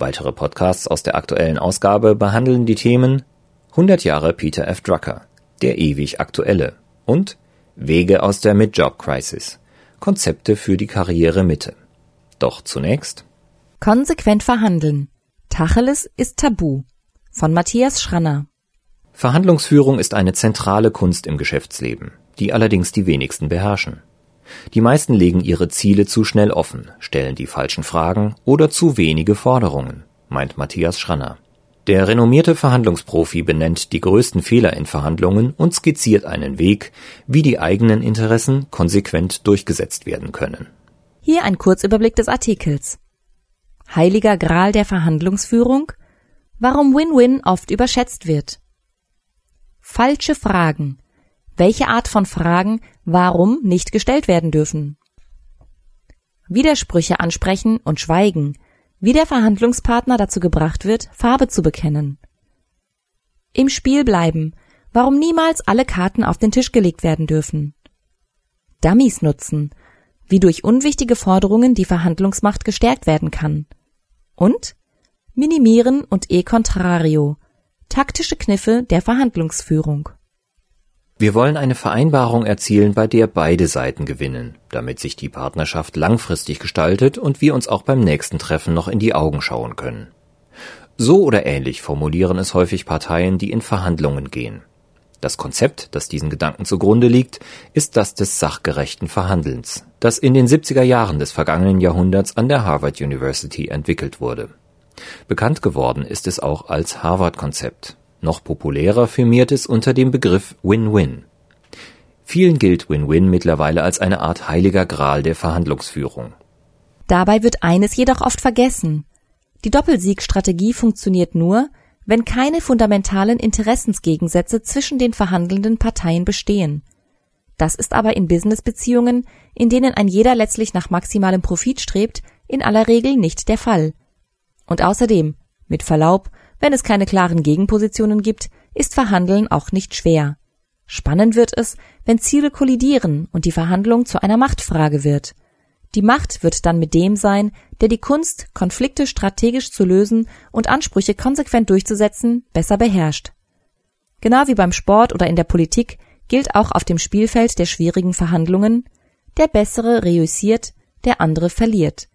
Weitere Podcasts aus der aktuellen Ausgabe behandeln die Themen 100 Jahre Peter F. Drucker, der ewig aktuelle und Wege aus der Mid-Job-Crisis, Konzepte für die Karriere Mitte. Doch zunächst Konsequent verhandeln. Tacheles ist tabu. Von Matthias Schranner. Verhandlungsführung ist eine zentrale Kunst im Geschäftsleben, die allerdings die wenigsten beherrschen. Die meisten legen ihre Ziele zu schnell offen, stellen die falschen Fragen oder zu wenige Forderungen, meint Matthias Schranner. Der renommierte Verhandlungsprofi benennt die größten Fehler in Verhandlungen und skizziert einen Weg, wie die eigenen Interessen konsequent durchgesetzt werden können. Hier ein Kurzüberblick des Artikels. Heiliger Gral der Verhandlungsführung? Warum Win-Win oft überschätzt wird. Falsche Fragen welche Art von Fragen warum nicht gestellt werden dürfen. Widersprüche ansprechen und schweigen, wie der Verhandlungspartner dazu gebracht wird, Farbe zu bekennen. Im Spiel bleiben, warum niemals alle Karten auf den Tisch gelegt werden dürfen. Dummies nutzen, wie durch unwichtige Forderungen die Verhandlungsmacht gestärkt werden kann. Und minimieren und e contrario, taktische Kniffe der Verhandlungsführung. Wir wollen eine Vereinbarung erzielen, bei der beide Seiten gewinnen, damit sich die Partnerschaft langfristig gestaltet und wir uns auch beim nächsten Treffen noch in die Augen schauen können. So oder ähnlich formulieren es häufig Parteien, die in Verhandlungen gehen. Das Konzept, das diesen Gedanken zugrunde liegt, ist das des sachgerechten Verhandelns, das in den 70er Jahren des vergangenen Jahrhunderts an der Harvard University entwickelt wurde. Bekannt geworden ist es auch als Harvard-Konzept, noch populärer firmiert es unter dem Begriff Win-Win. Vielen gilt Win-Win mittlerweile als eine Art heiliger Gral der Verhandlungsführung. Dabei wird eines jedoch oft vergessen. Die Doppelsiegstrategie funktioniert nur, wenn keine fundamentalen Interessensgegensätze zwischen den verhandelnden Parteien bestehen. Das ist aber in Businessbeziehungen, in denen ein jeder letztlich nach maximalem Profit strebt, in aller Regel nicht der Fall. Und außerdem, mit Verlaub, wenn es keine klaren Gegenpositionen gibt, ist Verhandeln auch nicht schwer. Spannend wird es, wenn Ziele kollidieren und die Verhandlung zu einer Machtfrage wird. Die Macht wird dann mit dem sein, der die Kunst, Konflikte strategisch zu lösen und Ansprüche konsequent durchzusetzen, besser beherrscht. Genau wie beim Sport oder in der Politik gilt auch auf dem Spielfeld der schwierigen Verhandlungen, der Bessere reüssiert, der andere verliert.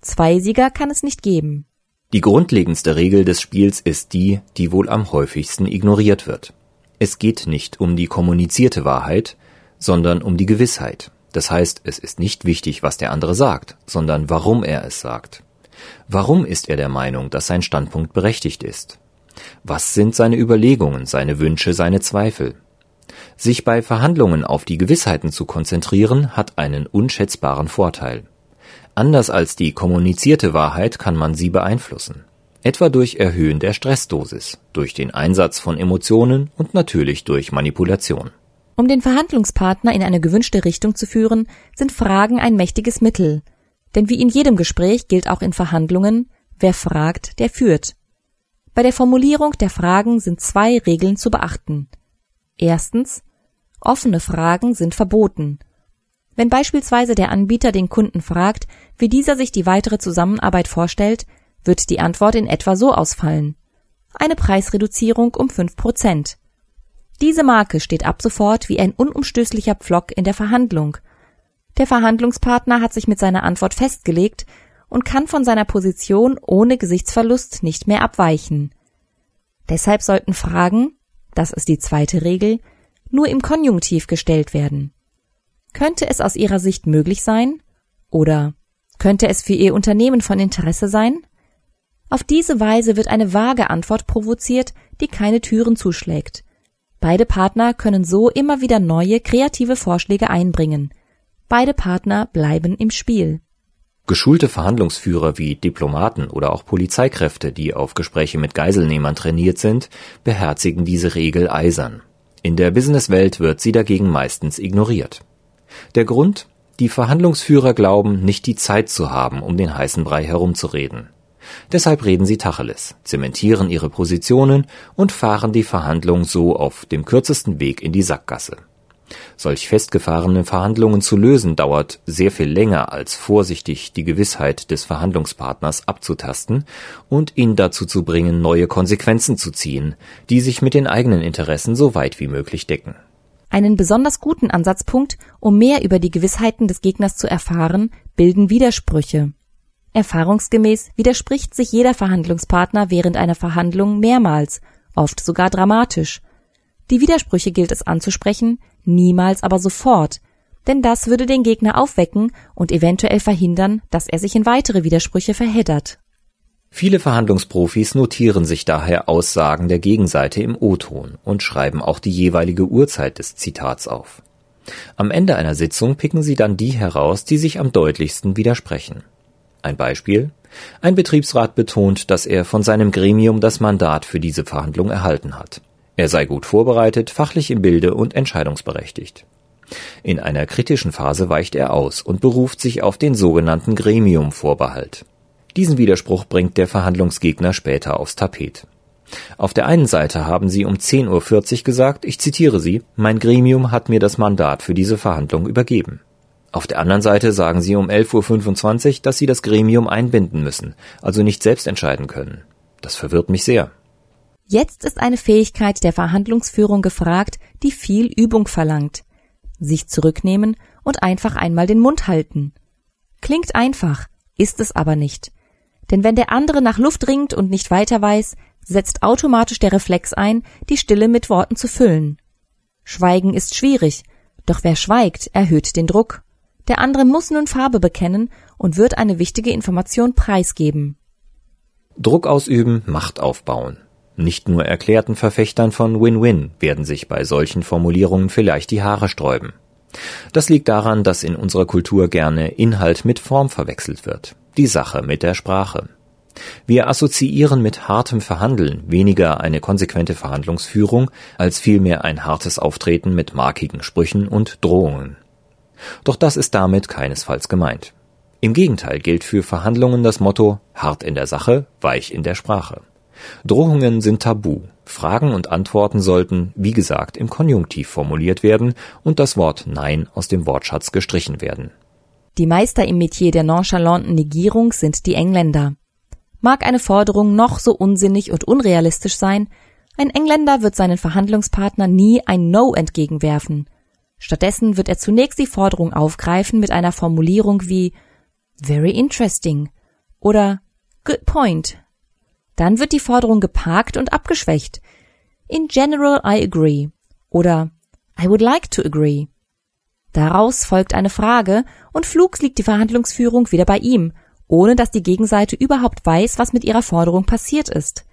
Zwei Sieger kann es nicht geben. Die grundlegendste Regel des Spiels ist die, die wohl am häufigsten ignoriert wird. Es geht nicht um die kommunizierte Wahrheit, sondern um die Gewissheit. Das heißt, es ist nicht wichtig, was der andere sagt, sondern warum er es sagt. Warum ist er der Meinung, dass sein Standpunkt berechtigt ist? Was sind seine Überlegungen, seine Wünsche, seine Zweifel? Sich bei Verhandlungen auf die Gewissheiten zu konzentrieren, hat einen unschätzbaren Vorteil. Anders als die kommunizierte Wahrheit kann man sie beeinflussen. Etwa durch Erhöhen der Stressdosis, durch den Einsatz von Emotionen und natürlich durch Manipulation. Um den Verhandlungspartner in eine gewünschte Richtung zu führen, sind Fragen ein mächtiges Mittel. Denn wie in jedem Gespräch gilt auch in Verhandlungen, wer fragt, der führt. Bei der Formulierung der Fragen sind zwei Regeln zu beachten. Erstens, offene Fragen sind verboten. Wenn beispielsweise der Anbieter den Kunden fragt, wie dieser sich die weitere Zusammenarbeit vorstellt, wird die Antwort in etwa so ausfallen. Eine Preisreduzierung um fünf Prozent. Diese Marke steht ab sofort wie ein unumstößlicher Pflock in der Verhandlung. Der Verhandlungspartner hat sich mit seiner Antwort festgelegt und kann von seiner Position ohne Gesichtsverlust nicht mehr abweichen. Deshalb sollten Fragen, das ist die zweite Regel, nur im Konjunktiv gestellt werden. Könnte es aus Ihrer Sicht möglich sein? Oder könnte es für Ihr Unternehmen von Interesse sein? Auf diese Weise wird eine vage Antwort provoziert, die keine Türen zuschlägt. Beide Partner können so immer wieder neue kreative Vorschläge einbringen. Beide Partner bleiben im Spiel. Geschulte Verhandlungsführer wie Diplomaten oder auch Polizeikräfte, die auf Gespräche mit Geiselnehmern trainiert sind, beherzigen diese Regel eisern. In der Businesswelt wird sie dagegen meistens ignoriert. Der Grund? Die Verhandlungsführer glauben, nicht die Zeit zu haben, um den heißen Brei herumzureden. Deshalb reden sie Tacheles, zementieren ihre Positionen und fahren die Verhandlung so auf dem kürzesten Weg in die Sackgasse. Solch festgefahrene Verhandlungen zu lösen dauert sehr viel länger als vorsichtig die Gewissheit des Verhandlungspartners abzutasten und ihn dazu zu bringen, neue Konsequenzen zu ziehen, die sich mit den eigenen Interessen so weit wie möglich decken. Einen besonders guten Ansatzpunkt, um mehr über die Gewissheiten des Gegners zu erfahren, bilden Widersprüche. Erfahrungsgemäß widerspricht sich jeder Verhandlungspartner während einer Verhandlung mehrmals, oft sogar dramatisch. Die Widersprüche gilt es anzusprechen, niemals aber sofort, denn das würde den Gegner aufwecken und eventuell verhindern, dass er sich in weitere Widersprüche verheddert. Viele Verhandlungsprofis notieren sich daher Aussagen der Gegenseite im O-Ton und schreiben auch die jeweilige Uhrzeit des Zitats auf. Am Ende einer Sitzung picken sie dann die heraus, die sich am deutlichsten widersprechen. Ein Beispiel Ein Betriebsrat betont, dass er von seinem Gremium das Mandat für diese Verhandlung erhalten hat. Er sei gut vorbereitet, fachlich im Bilde und entscheidungsberechtigt. In einer kritischen Phase weicht er aus und beruft sich auf den sogenannten Gremiumvorbehalt. Diesen Widerspruch bringt der Verhandlungsgegner später aufs Tapet. Auf der einen Seite haben sie um 10.40 Uhr gesagt, ich zitiere sie, mein Gremium hat mir das Mandat für diese Verhandlung übergeben. Auf der anderen Seite sagen sie um 11.25 Uhr, dass sie das Gremium einbinden müssen, also nicht selbst entscheiden können. Das verwirrt mich sehr. Jetzt ist eine Fähigkeit der Verhandlungsführung gefragt, die viel Übung verlangt. Sich zurücknehmen und einfach einmal den Mund halten. Klingt einfach, ist es aber nicht. Denn wenn der andere nach Luft ringt und nicht weiter weiß, setzt automatisch der Reflex ein, die Stille mit Worten zu füllen. Schweigen ist schwierig, doch wer schweigt, erhöht den Druck. Der andere muss nun Farbe bekennen und wird eine wichtige Information preisgeben. Druck ausüben, Macht aufbauen. Nicht nur erklärten Verfechtern von Win-Win werden sich bei solchen Formulierungen vielleicht die Haare sträuben. Das liegt daran, dass in unserer Kultur gerne Inhalt mit Form verwechselt wird, die Sache mit der Sprache. Wir assoziieren mit hartem Verhandeln weniger eine konsequente Verhandlungsführung als vielmehr ein hartes Auftreten mit markigen Sprüchen und Drohungen. Doch das ist damit keinesfalls gemeint. Im Gegenteil gilt für Verhandlungen das Motto hart in der Sache, weich in der Sprache. Drohungen sind tabu. Fragen und Antworten sollten, wie gesagt, im Konjunktiv formuliert werden und das Wort Nein aus dem Wortschatz gestrichen werden. Die Meister im Metier der nonchalanten Negierung sind die Engländer. Mag eine Forderung noch so unsinnig und unrealistisch sein, ein Engländer wird seinen Verhandlungspartner nie ein No entgegenwerfen. Stattdessen wird er zunächst die Forderung aufgreifen mit einer Formulierung wie Very interesting oder Good point dann wird die Forderung geparkt und abgeschwächt. In general I agree oder I would like to agree. Daraus folgt eine Frage und flugs liegt die Verhandlungsführung wieder bei ihm, ohne dass die Gegenseite überhaupt weiß, was mit ihrer Forderung passiert ist.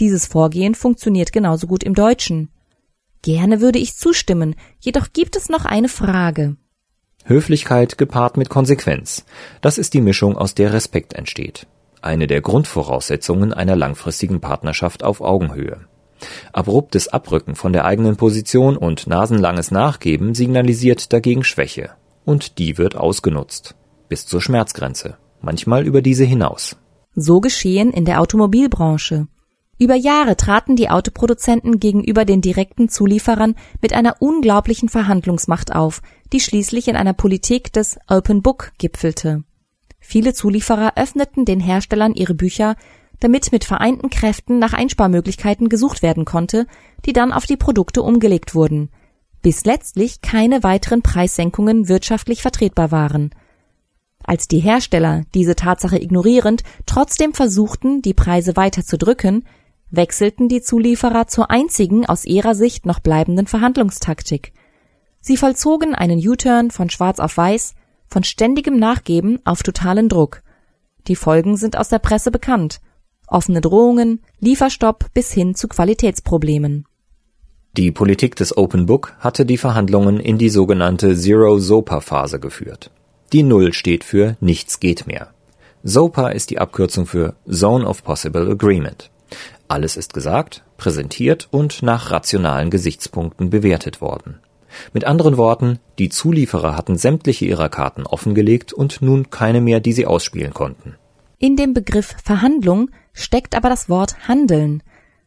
Dieses Vorgehen funktioniert genauso gut im Deutschen. Gerne würde ich zustimmen, jedoch gibt es noch eine Frage. Höflichkeit gepaart mit Konsequenz. Das ist die Mischung, aus der Respekt entsteht eine der Grundvoraussetzungen einer langfristigen Partnerschaft auf Augenhöhe. Abruptes Abrücken von der eigenen Position und nasenlanges Nachgeben signalisiert dagegen Schwäche. Und die wird ausgenutzt. Bis zur Schmerzgrenze. Manchmal über diese hinaus. So geschehen in der Automobilbranche. Über Jahre traten die Autoproduzenten gegenüber den direkten Zulieferern mit einer unglaublichen Verhandlungsmacht auf, die schließlich in einer Politik des Open Book gipfelte. Viele Zulieferer öffneten den Herstellern ihre Bücher, damit mit vereinten Kräften nach Einsparmöglichkeiten gesucht werden konnte, die dann auf die Produkte umgelegt wurden, bis letztlich keine weiteren Preissenkungen wirtschaftlich vertretbar waren. Als die Hersteller, diese Tatsache ignorierend, trotzdem versuchten, die Preise weiter zu drücken, wechselten die Zulieferer zur einzigen aus ihrer Sicht noch bleibenden Verhandlungstaktik. Sie vollzogen einen U-Turn von schwarz auf weiß, von ständigem Nachgeben auf totalen Druck. Die Folgen sind aus der Presse bekannt. Offene Drohungen, Lieferstopp bis hin zu Qualitätsproblemen. Die Politik des Open Book hatte die Verhandlungen in die sogenannte Zero-Sopa-Phase geführt. Die Null steht für Nichts geht mehr. SOPA ist die Abkürzung für Zone of Possible Agreement. Alles ist gesagt, präsentiert und nach rationalen Gesichtspunkten bewertet worden. Mit anderen Worten, die Zulieferer hatten sämtliche ihrer Karten offengelegt und nun keine mehr, die sie ausspielen konnten. In dem Begriff Verhandlung steckt aber das Wort Handeln.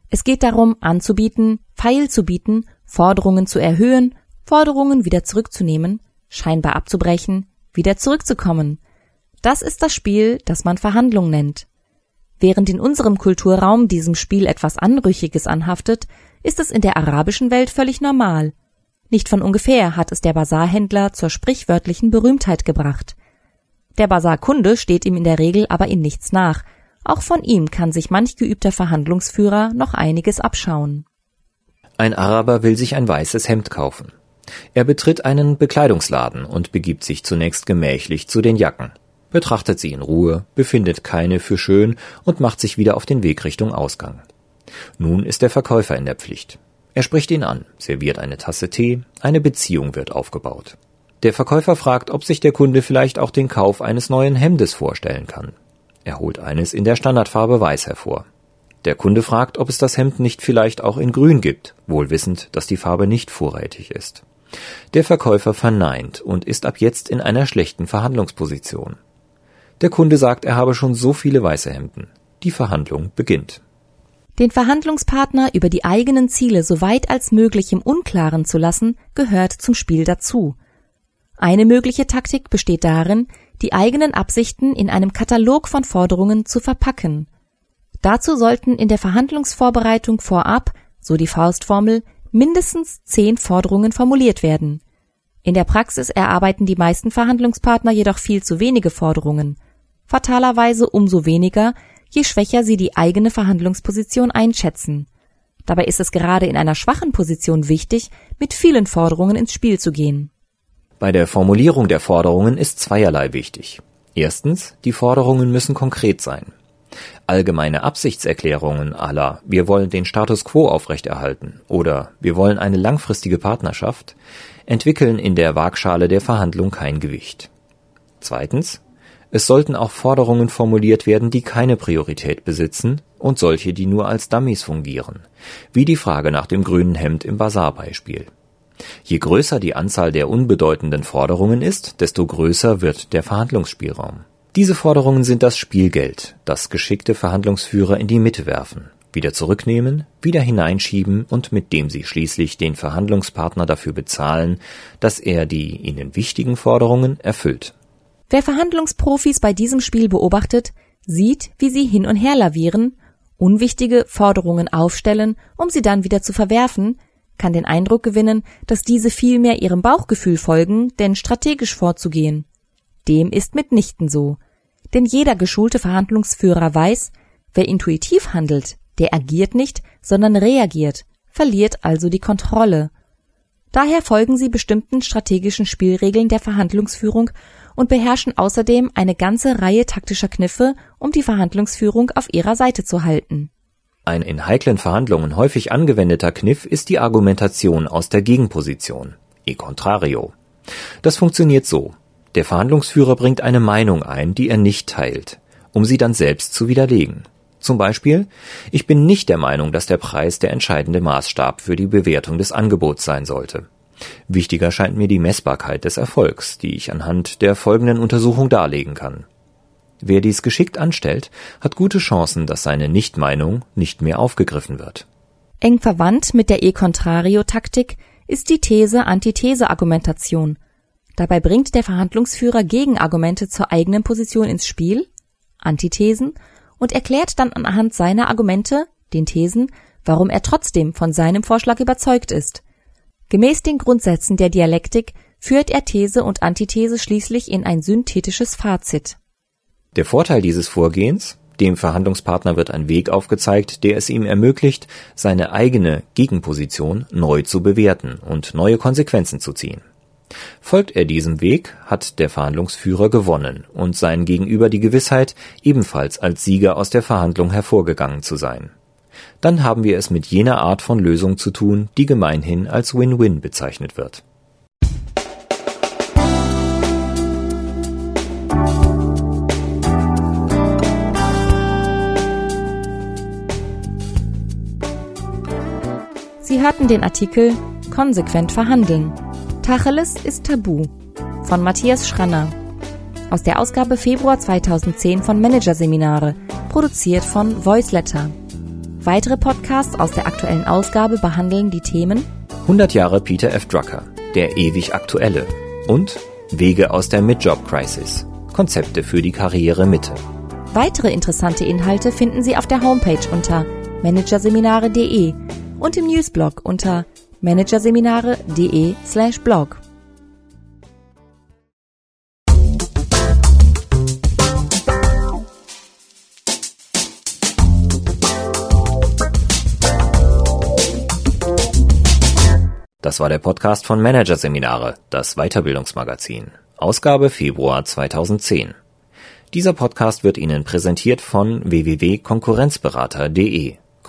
Es geht darum, anzubieten, Pfeil zu bieten, Forderungen zu erhöhen, Forderungen wieder zurückzunehmen, scheinbar abzubrechen, wieder zurückzukommen. Das ist das Spiel, das man Verhandlung nennt. Während in unserem Kulturraum diesem Spiel etwas Anrüchiges anhaftet, ist es in der arabischen Welt völlig normal. Nicht von ungefähr hat es der Basarhändler zur sprichwörtlichen Berühmtheit gebracht. Der Basarkunde steht ihm in der Regel aber in nichts nach. Auch von ihm kann sich manch geübter Verhandlungsführer noch einiges abschauen. Ein Araber will sich ein weißes Hemd kaufen. Er betritt einen Bekleidungsladen und begibt sich zunächst gemächlich zu den Jacken, betrachtet sie in Ruhe, befindet keine für schön und macht sich wieder auf den Weg Richtung Ausgang. Nun ist der Verkäufer in der Pflicht. Er spricht ihn an, serviert eine Tasse Tee, eine Beziehung wird aufgebaut. Der Verkäufer fragt, ob sich der Kunde vielleicht auch den Kauf eines neuen Hemdes vorstellen kann. Er holt eines in der Standardfarbe Weiß hervor. Der Kunde fragt, ob es das Hemd nicht vielleicht auch in Grün gibt, wohl wissend, dass die Farbe nicht vorrätig ist. Der Verkäufer verneint und ist ab jetzt in einer schlechten Verhandlungsposition. Der Kunde sagt, er habe schon so viele weiße Hemden. Die Verhandlung beginnt. Den Verhandlungspartner über die eigenen Ziele so weit als möglich im Unklaren zu lassen, gehört zum Spiel dazu. Eine mögliche Taktik besteht darin, die eigenen Absichten in einem Katalog von Forderungen zu verpacken. Dazu sollten in der Verhandlungsvorbereitung vorab, so die Faustformel, mindestens zehn Forderungen formuliert werden. In der Praxis erarbeiten die meisten Verhandlungspartner jedoch viel zu wenige Forderungen. Fatalerweise umso weniger, je schwächer sie die eigene Verhandlungsposition einschätzen. Dabei ist es gerade in einer schwachen Position wichtig, mit vielen Forderungen ins Spiel zu gehen. Bei der Formulierung der Forderungen ist zweierlei wichtig. Erstens, die Forderungen müssen konkret sein. Allgemeine Absichtserklärungen aller Wir wollen den Status quo aufrechterhalten oder Wir wollen eine langfristige Partnerschaft entwickeln in der Waagschale der Verhandlung kein Gewicht. Zweitens, es sollten auch Forderungen formuliert werden, die keine Priorität besitzen und solche, die nur als Dummies fungieren, wie die Frage nach dem grünen Hemd im Basarbeispiel. Je größer die Anzahl der unbedeutenden Forderungen ist, desto größer wird der Verhandlungsspielraum. Diese Forderungen sind das Spielgeld, das geschickte Verhandlungsführer in die Mitte werfen, wieder zurücknehmen, wieder hineinschieben und mit dem sie schließlich den Verhandlungspartner dafür bezahlen, dass er die ihnen wichtigen Forderungen erfüllt. Wer Verhandlungsprofis bei diesem Spiel beobachtet, sieht, wie sie hin und her lavieren, unwichtige Forderungen aufstellen, um sie dann wieder zu verwerfen, kann den Eindruck gewinnen, dass diese vielmehr ihrem Bauchgefühl folgen, denn strategisch vorzugehen. Dem ist mitnichten so. Denn jeder geschulte Verhandlungsführer weiß, wer intuitiv handelt, der agiert nicht, sondern reagiert, verliert also die Kontrolle. Daher folgen sie bestimmten strategischen Spielregeln der Verhandlungsführung und beherrschen außerdem eine ganze Reihe taktischer Kniffe, um die Verhandlungsführung auf ihrer Seite zu halten. Ein in heiklen Verhandlungen häufig angewendeter Kniff ist die Argumentation aus der Gegenposition, e contrario. Das funktioniert so. Der Verhandlungsführer bringt eine Meinung ein, die er nicht teilt, um sie dann selbst zu widerlegen. Zum Beispiel, ich bin nicht der Meinung, dass der Preis der entscheidende Maßstab für die Bewertung des Angebots sein sollte. Wichtiger scheint mir die Messbarkeit des Erfolgs, die ich anhand der folgenden Untersuchung darlegen kann. Wer dies geschickt anstellt, hat gute Chancen, dass seine Nichtmeinung nicht mehr aufgegriffen wird. Eng verwandt mit der E-Contrario-Taktik ist die These-Antithese-Argumentation. Dabei bringt der Verhandlungsführer Gegenargumente zur eigenen Position ins Spiel, Antithesen, und erklärt dann anhand seiner Argumente, den Thesen, warum er trotzdem von seinem Vorschlag überzeugt ist. Gemäß den Grundsätzen der Dialektik führt er These und Antithese schließlich in ein synthetisches Fazit. Der Vorteil dieses Vorgehens dem Verhandlungspartner wird ein Weg aufgezeigt, der es ihm ermöglicht, seine eigene Gegenposition neu zu bewerten und neue Konsequenzen zu ziehen. Folgt er diesem Weg, hat der Verhandlungsführer gewonnen und sein Gegenüber die Gewissheit, ebenfalls als Sieger aus der Verhandlung hervorgegangen zu sein dann haben wir es mit jener Art von Lösung zu tun, die gemeinhin als Win-Win bezeichnet wird Sie hörten den Artikel Konsequent verhandeln. Tacheles ist Tabu von Matthias Schranner aus der Ausgabe Februar 2010 von Managerseminare, produziert von Voiceletter. Weitere Podcasts aus der aktuellen Ausgabe behandeln die Themen 100 Jahre Peter F. Drucker, der ewig aktuelle und Wege aus der Mid-Job-Crisis, Konzepte für die Karriere Mitte. Weitere interessante Inhalte finden Sie auf der Homepage unter managerseminare.de und im Newsblog unter managerseminare.de/blog. Das war der Podcast von Managerseminare, das Weiterbildungsmagazin, Ausgabe Februar 2010. Dieser Podcast wird Ihnen präsentiert von www.konkurrenzberater.de.